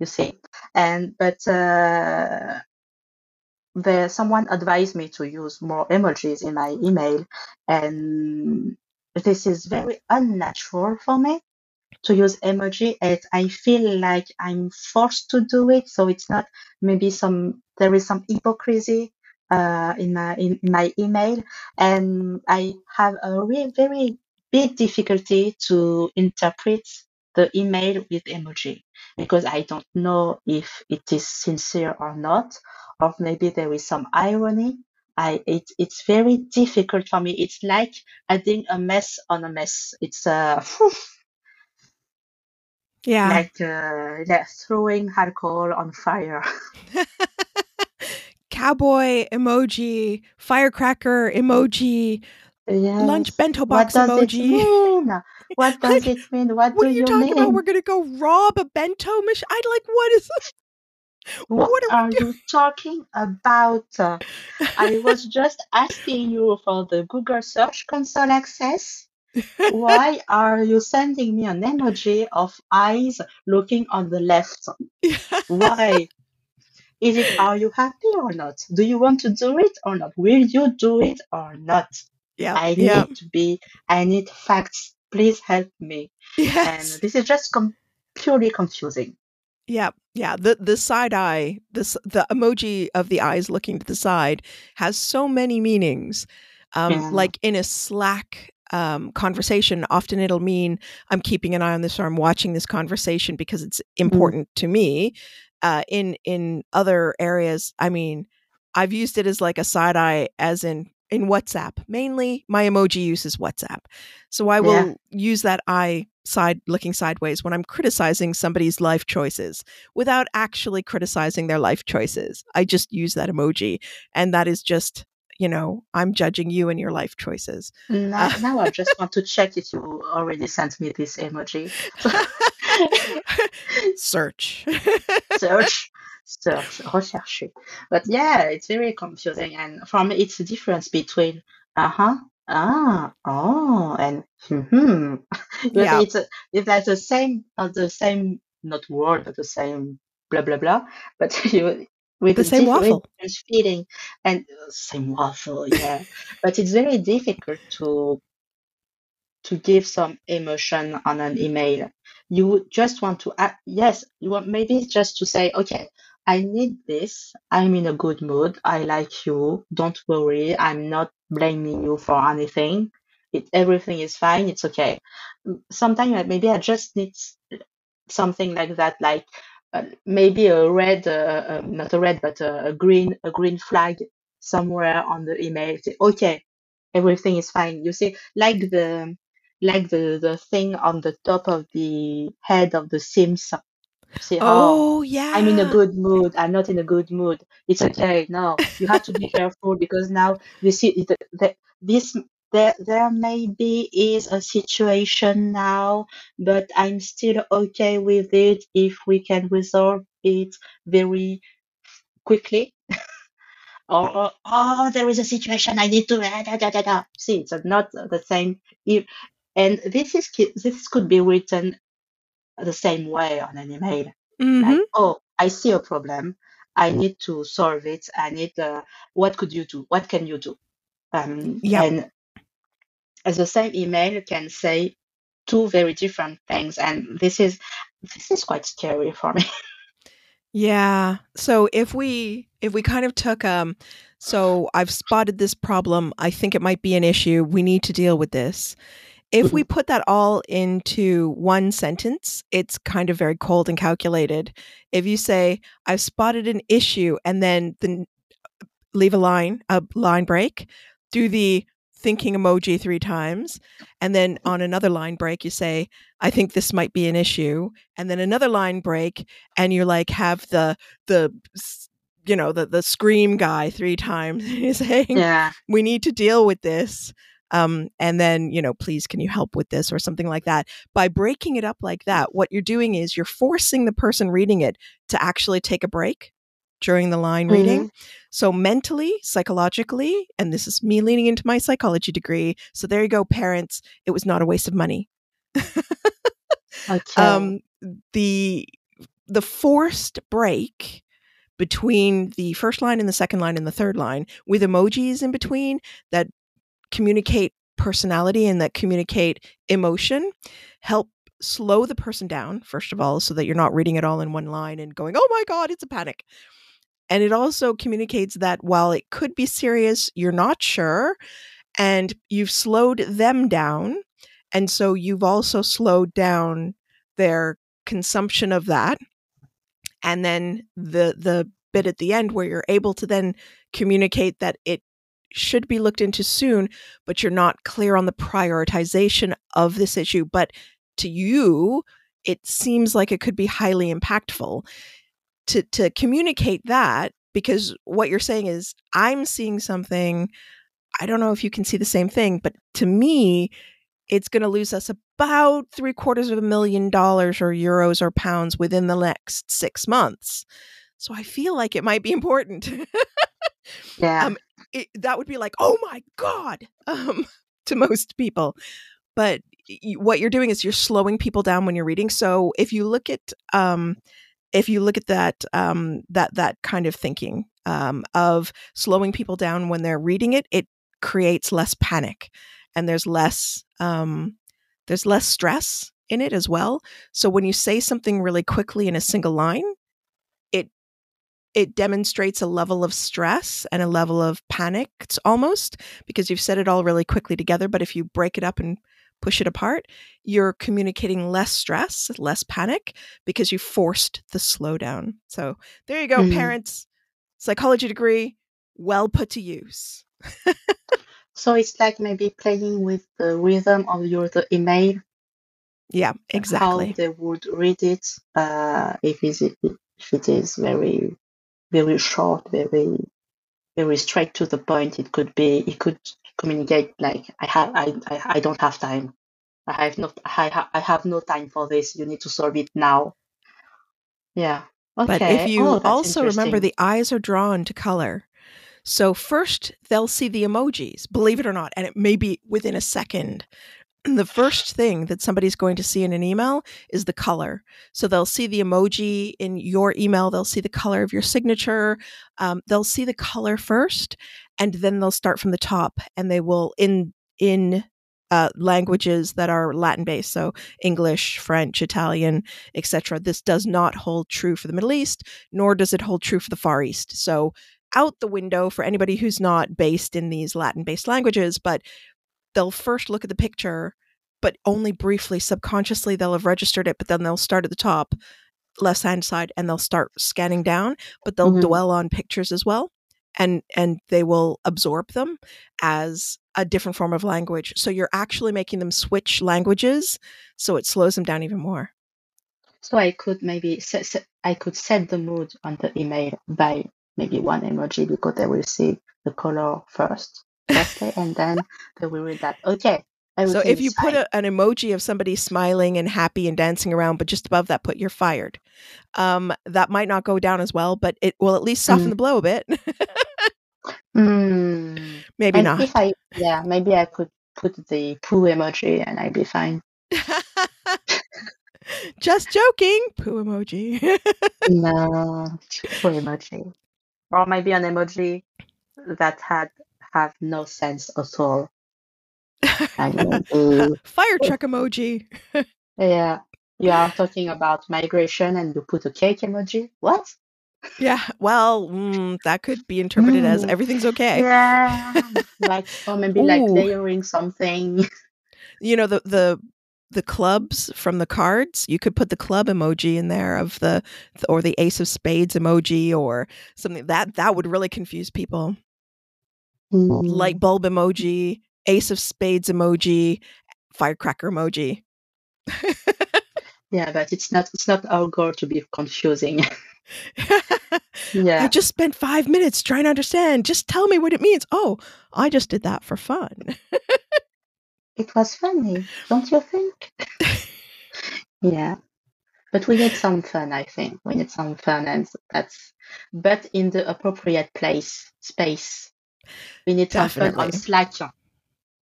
you see. And but uh, there someone advised me to use more emojis in my email, and this is very unnatural for me to use emoji as I feel like I'm forced to do it. So it's not maybe some there is some hypocrisy uh, in my in, my email, and I have a real very big difficulty to interpret the email with emoji because I don't know if it is sincere or not, or maybe there is some irony. I it, it's very difficult for me. It's like adding a mess on a mess. It's uh, Yeah. like uh, like throwing alcohol on fire. Cowboy emoji, firecracker emoji, lunch Yes. bento What box does it emoji. mean? What does it mean? What, What do are you you talking about? We're gonna go rob a bento machine. I'd like what is What what are are you talking about? I was just asking you for the Google Search Console access. Why are you sending me an emoji of eyes looking on the left? Why? Is it, are you happy or not? Do you want to do it or not? Will you do it or not? yeah. I yeah. need to be, I need facts. Please help me. Yes. And this is just com- purely confusing. Yeah, yeah. The the side eye, this the emoji of the eyes looking to the side has so many meanings. Um, Yeah. like in a Slack um, conversation, often it'll mean I'm keeping an eye on this or I'm watching this conversation because it's important to me. Uh, in in other areas, I mean, I've used it as like a side eye, as in in WhatsApp. Mainly, my emoji use is WhatsApp, so I will Yeah. use that eye side looking sideways when I'm criticizing somebody's life choices without actually criticizing their life choices. I just use that emoji, and that is just you know I'm judging you and your life choices. Now, Uh, now I just want to check if you already sent me this emoji. Search. search, search, rechercher. But yeah, it's very confusing. And for me, it's the difference between uh huh, ah, oh, and hmm. But yeah, it's a, if that's the same, not the same, not word, but the same blah blah blah. But you with the same waffle. feeling and uh, same waffle, yeah. But it's very difficult to to give some emotion on an email. You would just want to add, yes, you want maybe just to say, okay, I need this. I'm in a good mood. I like you. Don't worry. I'm not blaming you for anything. It, everything is fine. It's okay. Sometimes maybe I just need something like that, like uh, maybe a red, uh, uh, not a red, but a, a green, a green flag somewhere on the email. Say, okay, everything is fine. You see, like the like the the thing on the top of the head of the Sims. See, oh, Oh, yeah. I'm in a good mood. I'm not in a good mood. It's okay. No, you have to be careful because now you see the, this. There, there maybe is a situation now, but I'm still okay with it if we can resolve it very quickly. or, or oh, there is a situation I need to. Ah, da, da, da, da. See, it's not the same. If, and this is this could be written the same way on an email. Hmm like oh i see a problem. I need to solve it. I need uh, what could you do? What can you do? Um, Yep. and as the same email can say two very different things and this is this is quite scary for me. Yeah. So if we if we kind of took um so I've spotted this problem, I think it might be an issue. We need to deal with this. If we mm-hmm. put that all into one sentence, it's kind of very cold and calculated. If you say I've spotted an issue and then the leave a line, a line break, do the thinking emoji three times, and then mm-hmm. on another line break you say I think this might be an issue, and then another line break and you're like have the the you know the the scream guy three times You're saying yeah. We need to deal with this um, and then you know please can you help with this? or something like that. By breaking it up like that what you're doing is you're forcing the person reading it to actually take a break during the line reading. So mentally psychologically and this is me leaning into my psychology degree so there you go parents it was not a waste of money. Okay um, the the forced break between the first line and the second line and the third line with emojis in between that communicate personality and that communicate emotion help slow the person down first of all so that you're not reading it all in one line and going oh my god it's a panic. And it also communicates that while it could be serious you're not sure and you've slowed them down and so you've also slowed down their consumption of that. And then the the bit at the end where you're able to then communicate that it should be looked into soon but you're not clear on the prioritization of this issue but to you it seems like it could be highly impactful to to communicate that because what you're saying is i'm seeing something i don't know if you can see the same thing but to me it's going to lose us about three quarters of a million dollars or euros or pounds within the next six months. So I feel like it might be important. yeah um, it, that would be like, oh my God, um, to most people. But what you're doing is you're slowing people down when you're reading. So if you look at, um, if you look at that, um, that that kind of thinking um, of slowing people down when they're reading it, it creates less panic, and there's less um, there's less stress in it as well. So when you say something really quickly in a single line, it demonstrates a level of stress and a level of panic it's almost because you've said it all really quickly together. But if you break it up and push it apart, you're communicating less stress, less panic because you forced the slowdown. So there you go, Mhm. parents. Psychology degree, well put to use. so it's like maybe playing with the rhythm of your the email Yeah, exactly how they would read it uh, if, it, if it is very very short very very straight to the point it could be it could communicate like i have i i, I don't have time i have no I, ha- I have no time for this you need to solve it now yeah Okay. But if you oh also remember the eyes are drawn to color. So first they'll see the emojis, believe it or not, and it may be within a second. The first thing that somebody's going to see in an email is the color. So they'll see the emoji in your email, they'll see the color of your signature, um, they'll see the color first, and then they'll start from the top, and they will in in uh, languages that are Latin based, so English, French, Italian, etc. This does not hold true for the Middle East, nor does it hold true for the Far East. So out the window for anybody who's not based in these Latin based languages, but they'll first look at the picture but only briefly. Subconsciously, they'll have registered it, but then they'll start at the top, left hand side, and they'll start scanning down, but they'll Mhm. dwell on pictures as well. And, and they will absorb them as a different form of language. So you're actually making them switch languages. So it slows them down even more. So I could maybe set, set, I could set the mood on the email by maybe one emoji because they will see the color first, and then they will read that. Okay. So if you put a, an emoji of somebody smiling and happy and dancing around, but just above that, put you're fired. Um, that might not go down as well, but it will at least soften Mm. the blow a bit. Mm. Maybe And not. if I, yeah, maybe I could put the poo emoji and I'd be fine. just joking. Poo emoji. No, poo emoji. Or maybe an emoji that had have no sense at all. Fire truck emoji. yeah, you are talking about migration and you put a cake emoji. What? Yeah. Well, mm, that could be interpreted as Mm. everything's okay. Yeah, like or maybe like layering something. You know the the the clubs from the cards. You could put the club emoji in there of the or the ace of spades emoji or something that that would really confuse people. Mm. light bulb emoji, ace of spades emoji, firecracker emoji. Yeah, but it's not it's not our goal to be confusing. Yeah. I just spent five minutes trying to understand. Just tell me what it means. Oh, I just did that for fun. It was funny, don't you think? Yeah. But we need some fun, I think. We need some fun and that's but in the appropriate place, space. We need some fun on Definitely. Slack.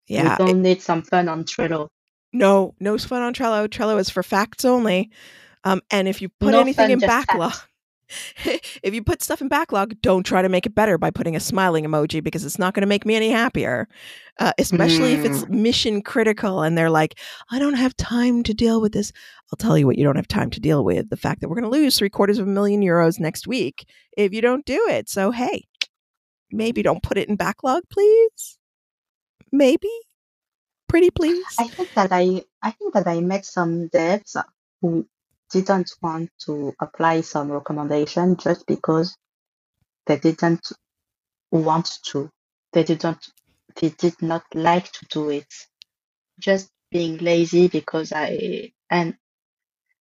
Yeah. We don't need some fun on Trello. No, no fun on Trello. Trello is for facts only. Um, and if you put No anything fun, in backlog, if you put stuff in backlog, don't try to make it better by putting a smiling emoji because it's not going to make me any happier. Uh, especially if it's mission critical and they're like, I don't have time to deal with this. I'll tell you what you don't have time to deal with the fact that we're going to lose three quarters of a million euros next week if you don't do it. So, hey, maybe don't put it in backlog, please. Maybe. Pretty please. I think that I I think that I met some devs who didn't want to apply some recommendation just because they didn't want to. They didn't they did not like to do it. Just being lazy because I and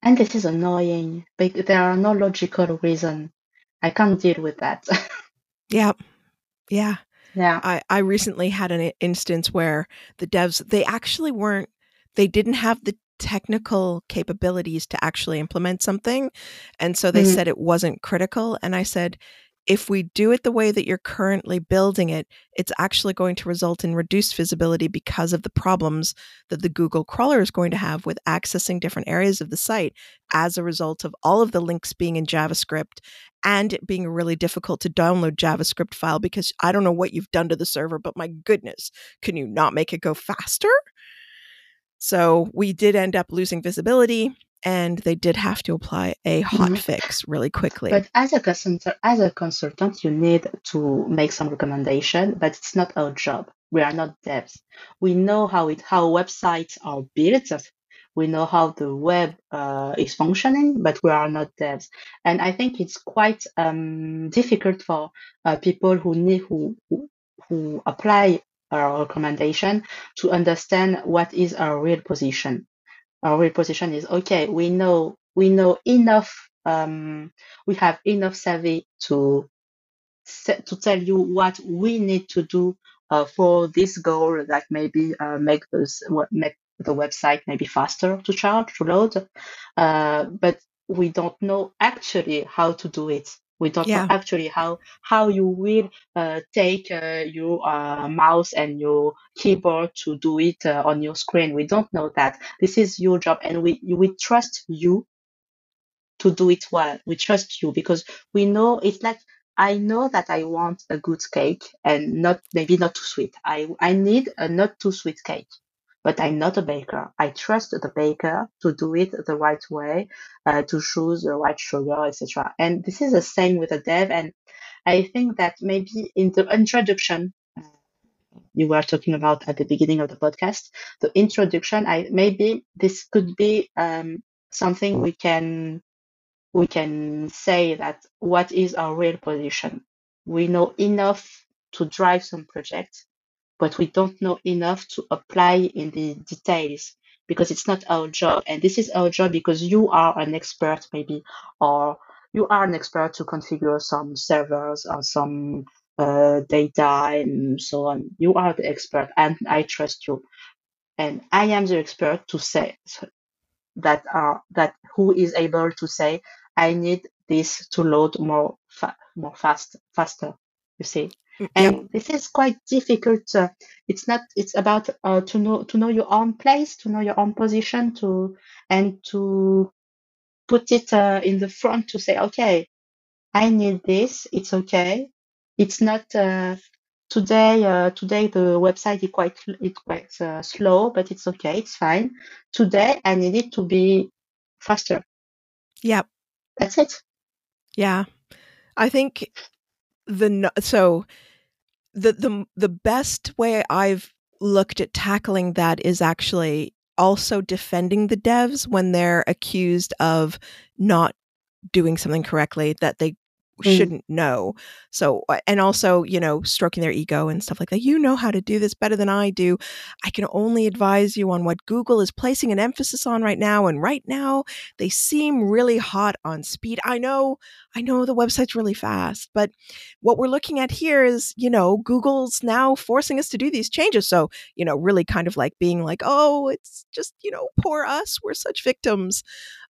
and this is annoying. But there are no logical reason. I can't deal with that. yeah. Yeah. yeah. I, I recently had an instance where the devs they actually weren't they didn't have the technical capabilities to actually implement something and so they Mhm. said it wasn't critical and i said if we do it the way that you're currently building it it's actually going to result in reduced visibility because of the problems that the google crawler is going to have with accessing different areas of the site as a result of all of the links being in javascript and it being really difficult to download JavaScript file because I don't know what you've done to the server, but my goodness, can you not make it go faster? So we did end up losing visibility and they did have to apply a hot Mhm. fix really quickly. But as a consultant, as a consultant, you need to make some recommendation, but it's not our job. We are not devs. We know how it how websites are built. We know how the web uh, is functioning, but we are not devs. And I think it's quite um, difficult for uh, people who need who who, who apply our recommendation to understand what is our real position our real position is okay we know we know enough um, we have enough survey to to tell you what we need to do uh, for this goal that maybe uh, make what make the website maybe faster to charge to load. Uh, but we don't know actually how to do it we don't Yeah. know actually how how you will uh, take uh, your uh, mouse and your keyboard to do it uh, on your screen. We don't know that. This is your job and we we trust you to do it well. We trust you because we know it's like i know that i want a good cake and not maybe not too sweet. I i need a not too sweet cake but i'm not a baker i trust the baker to do it the right way uh, to choose the right sugar etc and this is the same with a dev and i think that maybe in the introduction you were talking about at the beginning of the podcast, the introduction. I maybe this could be um, something we can we can say that what is our real position. We know enough to drive some projects, but we don't know enough to apply in the details because it's not our job. And this is our job because you are an expert, maybe, or you are an expert to configure some servers or some uh, data and so on. You are the expert, and I trust you. And I am the expert to say that are that who is able to say I need this to load more fa- more fast faster. You see, and Yep. this is quite difficult. Uh, it's not. It's about uh, to know to know your own place, to know your own position, to and to put it uh, in the front to say, okay, I need this. It's okay. It's not uh, today. Uh, today the website is quite it's quite uh, slow, but it's okay. It's fine. Today I need it to be faster. Yep. That's it. Yeah. I think the no- so the the the best way I've looked at tackling that is actually also defending the devs when they're accused of not doing something correctly that they Mm. shouldn't know. So and also, you know, stroking their ego and stuff like that. You know how to do this better than I do. I can only advise you on what Google is placing an emphasis on right now and right now they seem really hot on speed. I know I know the website's really fast, but what we're looking at here is, you know, Google's now forcing us to do these changes. So, you know, really kind of like being like, oh, it's just, you know, poor us. We're such victims.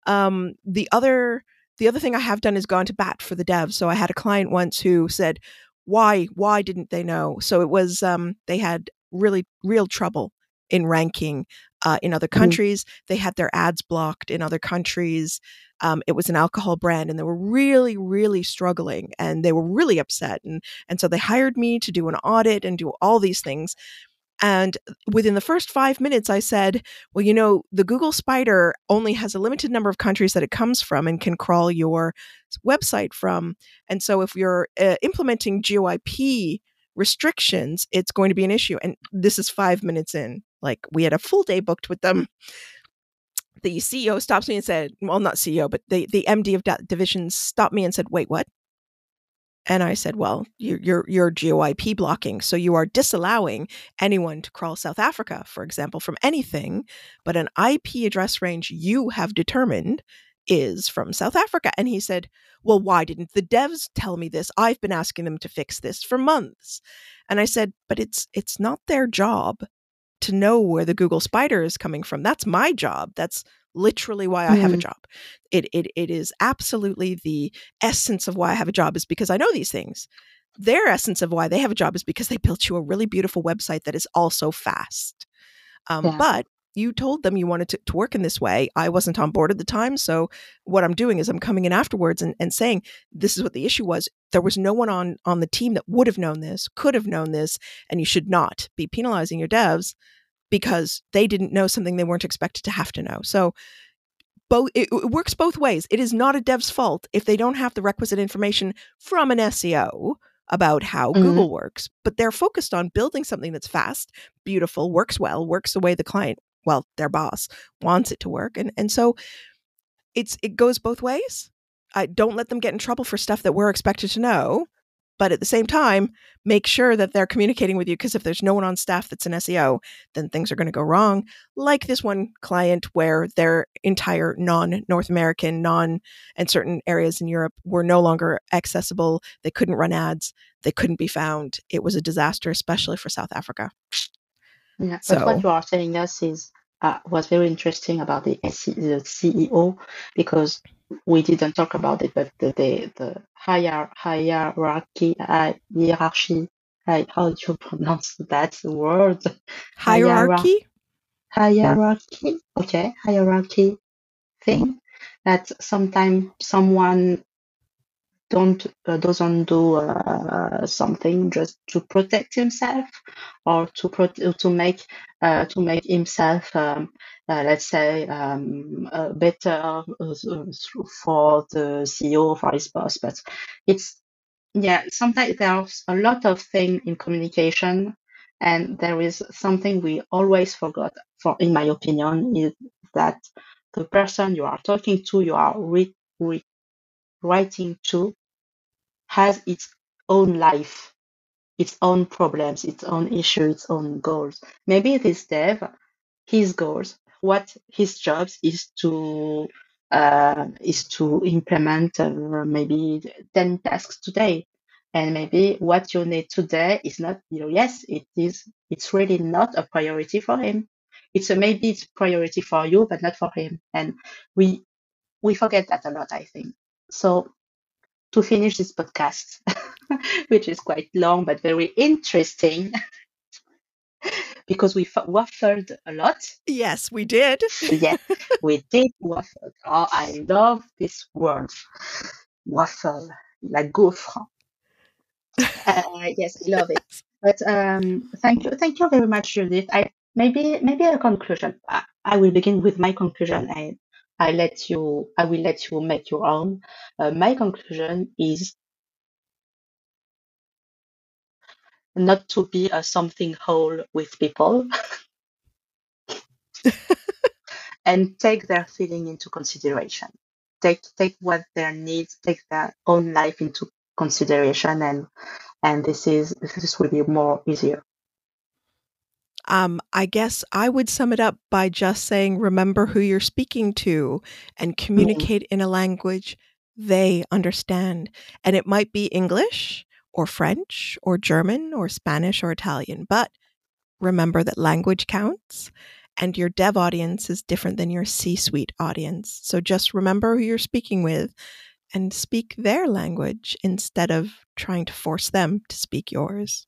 Um, the other the other thing I have done is gone to bat for the devs. So I had a client once who said, why, why didn't they know? So it was um they had really real trouble in ranking uh, in other Mhm. countries. They had their ads blocked in other countries. Um, it was an alcohol brand and they were really really struggling and they were really upset and and so they hired me to do an audit and do all these things and within the first five minutes i said well you know the google spider only has a limited number of countries that it comes from and can crawl your website from and so if you're uh, implementing GeoIP restrictions it's going to be an issue and this is five minutes in like we had a full day booked with them the CEO stops me and said, well, not CEO, but the, the MD of that division stopped me and said, wait, what? And I said, well, you're, you're, GeoIP blocking. So you are disallowing anyone to crawl South Africa, for example, from anything, but an IP address range you have determined is from South Africa. And he said, well, why didn't the devs tell me this? I've been asking them to fix this for months. And I said, but it's, it's not their job to know where the Google Spider is coming from. That's my job. That's literally why I have a Mhm. job. It, it it is absolutely the essence of why I have a job is because I know these things. Their essence of why they have a job is because they built you a really beautiful website that is also fast. Um, Yeah. But you told them you wanted to, to work in this way. I wasn't on board at the time. So what I'm doing is I'm coming in afterwards and, and saying this is what the issue was. There was no one on on the team that would have known this, could have known this, and you should not be penalizing your devs because they didn't know something they weren't expected to have to know. So both it, it works both ways. It is not a dev's fault if they don't have the requisite information from an SEO about how Mhm. Google works, but they're focused on building something that's fast, beautiful, works well, works the way the client, well, their boss wants it to work. And and so it's it goes both ways. I don't let them get in trouble for stuff that we're expected to know, but at the same time, make sure that they're communicating with you because if there's no one on staff that's an SEO, then things are going to go wrong. Like this one client where their entire non North American, non and certain areas in Europe were no longer accessible. They couldn't run ads. They couldn't be found. It was a disaster, especially for South Africa. Yeah, but So- what you are saying us is uh, was very interesting about the, the CEO because we didn't talk about it, but the the, the higher hierarchy uh, hierarchy. hi- How do you pronounce that word? Hierarchy? Hierarchy. Okay, hierarchy thing that sometimes someone don't uh, doesn't do uh, something just to protect himself or to prote- to make uh, to make himself um, uh, let's say um, uh, better uh, for the CEO for his boss. But it's yeah sometimes there's a lot of thing in communication And there is something we always forgot, for in my opinion, is that the person you are talking to, you are re- re- writing to, has its own life, its own problems, its own issues, its own goals. Maybe this dev, his goals, what his job is to uh, is to implement uh, maybe 10 tasks today. And maybe what you need today is not, you know, yes, it is, it's really not a priority for him. It's a, maybe it's priority for you, but not for him. And we, we forget that a lot, I think. So to finish this podcast, which is quite long but very interesting because we waffled a lot. Yes, we did. yes, we did waffle. Oh, I love this word, waffle, la gaufre. Uh, yes, I love it. But um, thank you, thank you very much, Judith. I maybe maybe a conclusion. I, I will begin with my conclusion. I I let you. I will let you make your own. Uh, my conclusion is not to be a something whole with people and take their feeling into consideration take take what their needs take their own life into consideration and and this is this will be more easier um, I guess I would sum it up by just saying remember who you're speaking to and communicate mm-hmm. in a language they understand. And it might be English, or French or German or Spanish or Italian. But remember that language counts and your dev audience is different than your C suite audience. So just remember who you're speaking with and speak their language instead of trying to force them to speak yours.